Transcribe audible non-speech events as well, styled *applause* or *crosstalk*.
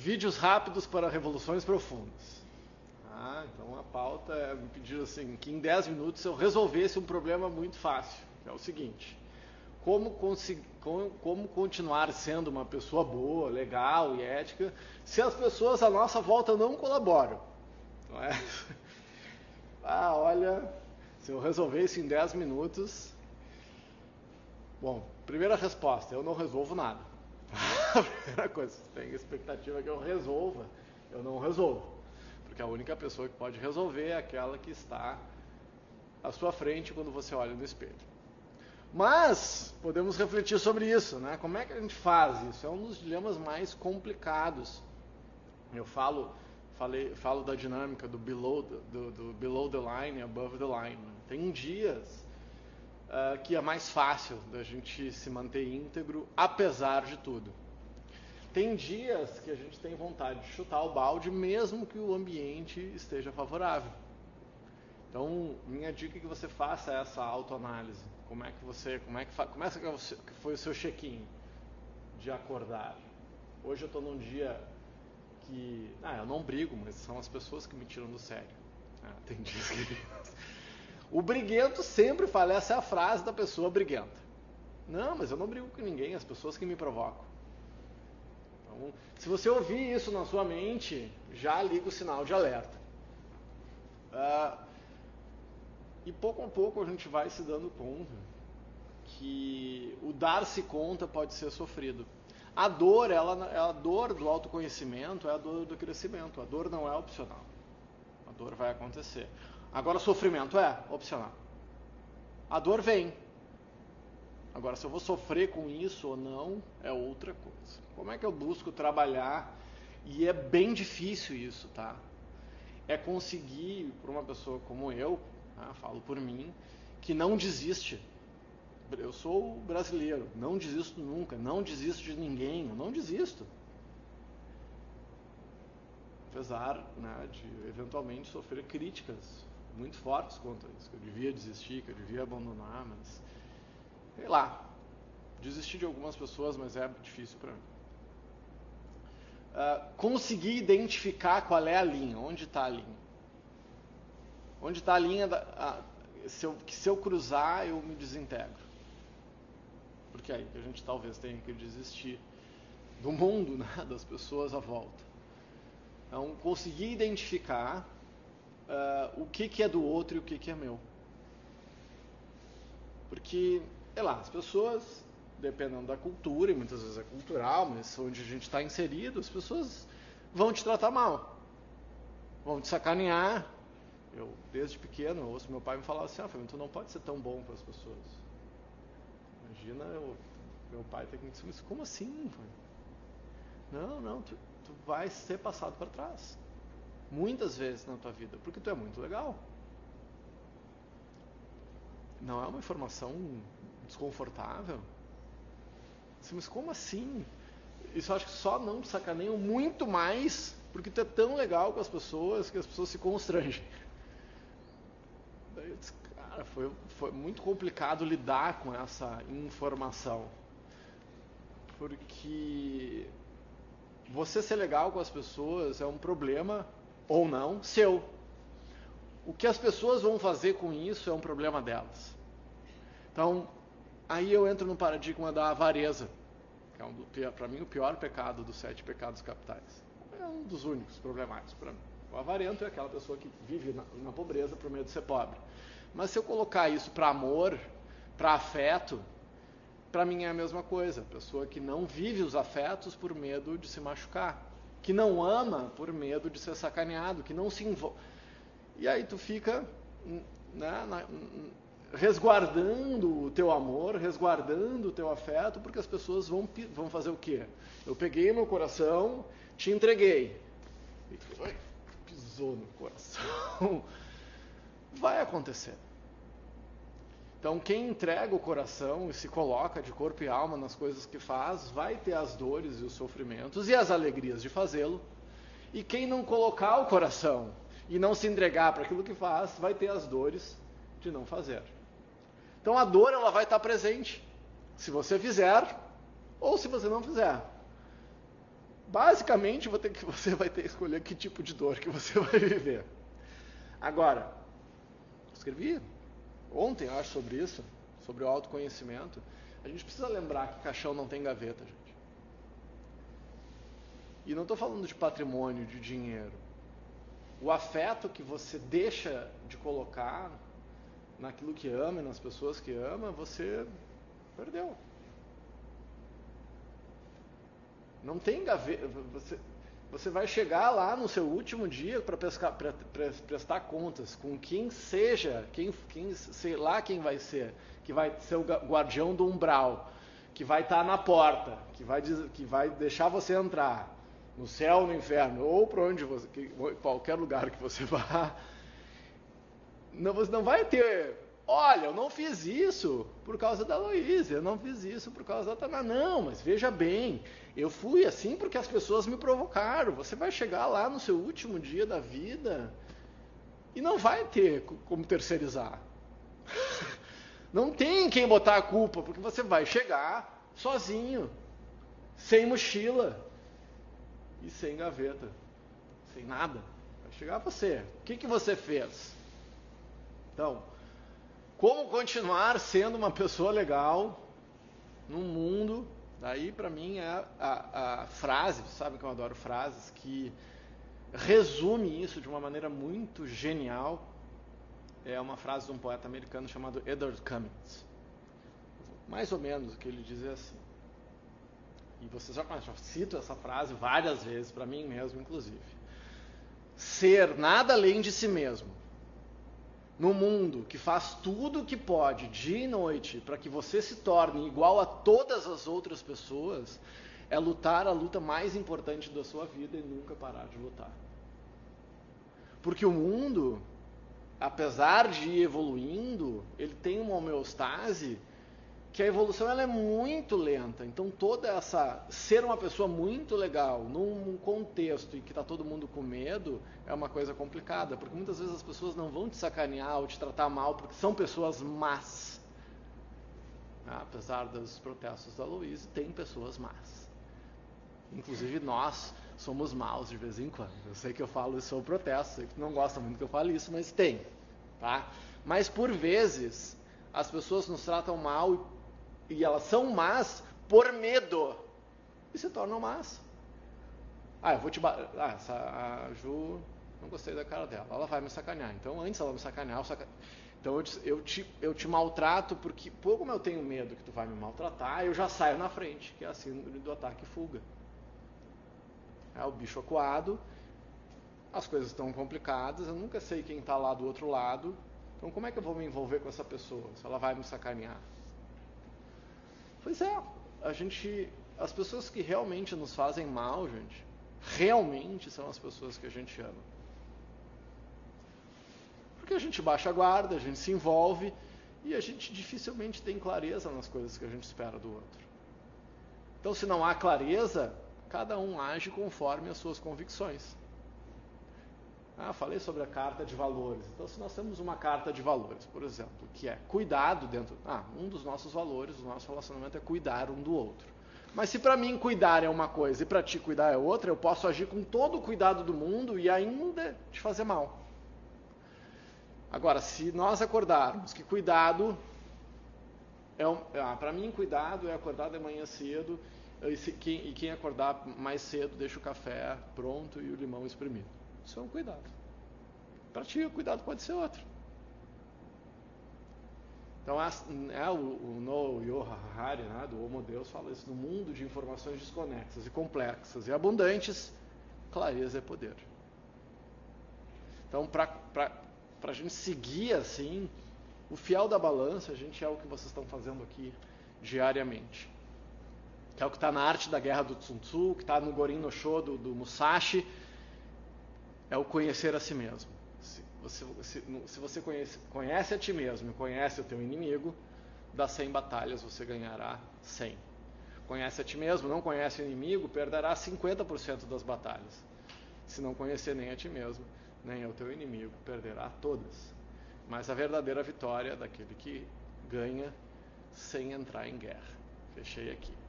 Vídeos rápidos para revoluções profundas. Ah, então a pauta é me pedir assim, que em 10 minutos eu resolvesse um problema muito fácil. É o seguinte, como, como, como continuar sendo uma pessoa boa, legal e ética, se as pessoas à nossa volta não colaboram? Não é? *laughs* Ah, olha, se eu resolver isso em 10 minutos. Bom, primeira resposta, eu não resolvo nada. A primeira coisa, se tem expectativa que eu resolva, eu não resolvo. Porque a única pessoa que pode resolver é aquela que está à sua frente quando você olha no espelho. Mas podemos refletir sobre isso, né? Como é que a gente faz isso? É um dos dilemas mais complicados. Eu falo, falei, falo da dinâmica do below, do, do below the line above the line. Tem dias uh, que é mais fácil da gente se manter íntegro, apesar de tudo. Tem dias que a gente tem vontade de chutar o balde, mesmo que o ambiente esteja favorável. Então, minha dica é que você faça essa autoanálise. Como é que você, como é que, como é que foi o seu check-in de acordar? Hoje eu estou num dia que, ah, eu não brigo, mas são as pessoas que me tiram do sério. Ah, tem dias que o briguento sempre fala, essa é a frase da pessoa briguenta. Não, mas eu não brigo com ninguém, as pessoas que me provocam. Então, se você ouvir isso na sua mente, já liga o sinal de alerta. Uh, e pouco a pouco a gente vai se dando conta que o dar-se conta pode ser sofrido. A dor, ela, a dor do autoconhecimento é a dor do crescimento. A dor não é opcional. A dor vai acontecer. Agora, sofrimento é opcional. A dor vem. Agora, se eu vou sofrer com isso ou não, é outra coisa. Como é que eu busco trabalhar? E é bem difícil isso, tá? É conseguir, para uma pessoa como eu, né, falo por mim, que não desiste. Eu sou brasileiro, não desisto nunca, não desisto de ninguém, eu não desisto. Apesar né, de eventualmente sofrer críticas muito fortes contra isso, que eu devia desistir, que eu devia abandonar, mas sei lá, desisti de algumas pessoas, mas é difícil para mim. Uh, conseguir identificar qual é a linha, onde está a linha. Onde está a linha da, a, se eu, que se eu cruzar eu me desintegro. Porque é aí que a gente talvez tenha que desistir do mundo, *laughs* né, das pessoas à volta. Então, conseguir identificar uh, o que, que é do outro e o que, que é meu. Porque, sei lá, as pessoas, dependendo da cultura, e muitas vezes é cultural, mas onde a gente está inserido, as pessoas vão te tratar mal. Vão te sacanear. Eu, desde pequeno, ouço meu pai me falar assim, ah, tu não pode ser tão bom para as pessoas. Imagina eu, meu pai ter que me dizer, como assim? Não, não, tu, tu vai ser passado para trás muitas vezes na tua vida, porque tu é muito legal. Não é uma informação desconfortável? Mas como assim? Isso eu acho que só não sacaneiam muito mais porque tu é tão legal com as pessoas que as pessoas se constrangem. *laughs* Daí eu disse, cara, foi, foi muito complicado lidar com essa informação. Porque você ser legal com as pessoas é um problema ou não, seu. O que as pessoas vão fazer com isso é um problema delas. Então, aí eu entro no paradigma da avareza, que é um para mim o pior pecado dos sete pecados capitais. É um dos únicos problemáticos para mim. O avarento é aquela pessoa que vive na, na pobreza por medo de ser pobre. Mas se eu colocar isso para amor, para afeto, para mim é a mesma coisa. Pessoa que não vive os afetos por medo de se machucar que não ama por medo de ser sacaneado, que não se envolve. E aí tu fica né, na, resguardando o teu amor, resguardando o teu afeto, porque as pessoas vão, vão fazer o quê? Eu peguei no coração, te entreguei. E, pisou no coração. *laughs* Vai acontecer. Então, quem entrega o coração e se coloca de corpo e alma nas coisas que faz, vai ter as dores e os sofrimentos e as alegrias de fazê-lo. E quem não colocar o coração e não se entregar para aquilo que faz, vai ter as dores de não fazer. Então, a dor ela vai estar presente, se você fizer ou se você não fizer. basicamente *laughs* você vai ter que escolher que tipo de dor que você *laughs* vai viver. Agora, escrevi ontem, eu acho, sobre isso, sobre o autoconhecimento. A gente precisa lembrar que caixão não tem gaveta, gente. E não estou falando de patrimônio, de dinheiro. O afeto que você deixa de colocar naquilo que ama e nas pessoas que ama, você perdeu. Não tem gaveta. Você, você vai chegar lá no seu último dia para prestar contas com quem seja, quem, quem, sei lá quem vai ser, que vai ser o guardião do umbral, que vai estar tá na porta, que vai, que vai deixar você entrar no céu, no inferno, ou para onde você, qualquer lugar que você *laughs* vá. Não, você não vai ter Olha, eu não fiz isso por causa da Luísa, eu não fiz isso por causa da Tana. Não, mas veja bem, eu fui assim porque as pessoas me provocaram. Você vai chegar lá no seu último dia da vida e não vai ter como terceirizar. *laughs* Não tem quem botar a culpa, porque você vai chegar sozinho, sem mochila e sem gaveta, sem nada. Vai chegar você. O que, que você fez? Então, como continuar sendo uma pessoa legal num mundo? Daí, para mim, é a, a, a frase, sabe que eu adoro frases, que resume isso de uma maneira muito genial. É uma frase de um poeta americano chamado Edward Cummings. Mais ou menos o que ele diz é assim. E vocês já, já cito essa frase várias vezes, para mim mesmo, inclusive. Ser nada além de si mesmo no mundo que faz tudo o que pode, dia e noite, para que você se torne igual a todas as outras pessoas, é lutar a luta mais importante da sua vida e nunca parar de lutar. Porque o mundo, apesar de ir evoluindo, ele tem uma homeostase que a evolução ela é muito lenta. Então toda essa ser uma pessoa muito legal num contexto em que está todo mundo com medo é uma coisa complicada, porque muitas vezes as pessoas não vão te sacanear ou te tratar mal porque são pessoas más. Ah, apesar dos protestos da Luísa, tem pessoas más. Inclusive nós somos maus de vez em quando. Eu sei que eu falo isso sobre protesto, sei que tu não gosta muito que eu fale isso, mas tem, tá? Mas por vezes as pessoas nos tratam mal e elas são más por medo. E se tornam más. Ah, eu vou te. Ah, essa, a Ju, não gostei da cara dela. Ela vai me sacanear. Então, antes ela me sacanear, eu saca... Então, eu te, eu, te, eu te maltrato porque, pô, como eu tenho medo que tu vai me maltratar, eu já saio na frente, que é a síndrome do ataque e fuga. É o bicho acuado, as coisas estão complicadas, eu nunca sei quem está lá do outro lado, então como é que eu vou me envolver com essa pessoa se ela vai me sacanear? Pois é, a gente, as pessoas que realmente nos fazem mal, gente, realmente são as pessoas que a gente ama. Porque a gente baixa a guarda, a gente se envolve e a gente dificilmente tem clareza nas coisas que a gente espera do outro. Então, se não há clareza, cada um age conforme as suas convicções. Ah, falei sobre a carta de valores. Então, se nós temos uma carta de valores, por exemplo, que é cuidado dentro. Ah, um dos nossos valores, do nosso relacionamento é cuidar um do outro. Mas se para mim cuidar é uma coisa e para ti cuidar é outra, eu posso agir com todo o cuidado do mundo e ainda te fazer mal. Agora, se nós acordarmos que cuidado é um, ah, para mim cuidado é acordar de manhã cedo e, se, quem, e quem acordar mais cedo deixa o café pronto e o limão espremido. Isso é um cuidado. Para ti, o cuidado pode ser outro. Então, é, o, No Yohari, né, do Homo Deus, fala isso. No mundo de informações desconexas e complexas e abundantes, clareza é poder. Então, para a gente seguir assim, o fiel da balança, a gente é o que vocês estão fazendo aqui diariamente. Que é o que está na arte da guerra do Tsun Tzu, que está no Gorin no Sho do, do Musashi, é o conhecer a si mesmo. Se você, se, se você conhece, conhece a ti mesmo e conhece o teu inimigo, das 100 batalhas você ganhará 100. Conhece a ti mesmo, não conhece o inimigo, perderá 50% das batalhas. Se não conhecer nem a ti mesmo, nem o teu inimigo, perderá todas. Mas a verdadeira vitória é daquele que ganha sem entrar em guerra. Fechei aqui.